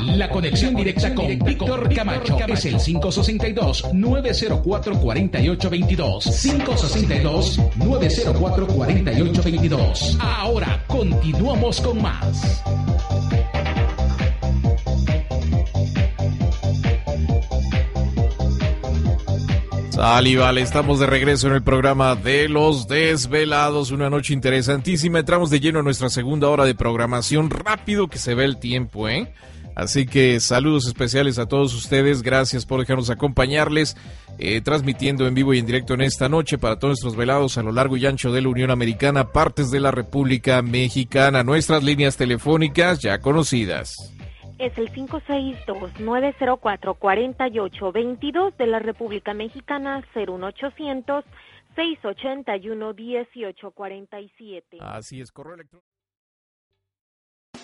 La conexión directa con Víctor Camacho es el 562-904-4822. 562-904-4822. Ahora continuamos con más. Sal estamos de regreso en el programa de Los Desvelados, una noche interesantísima. Entramos de lleno a nuestra segunda hora de programación. Rápido que se ve el tiempo, ¿eh? Así que saludos especiales a todos ustedes. Gracias por dejarnos acompañarles, eh, transmitiendo en vivo y en directo en esta noche para todos nuestros velados a lo largo y ancho de la Unión Americana, partes de la República Mexicana. Nuestras líneas telefónicas ya conocidas es el 562-904-4822 de la República Mexicana, 01800 681-1847. Así es, correo electrónico.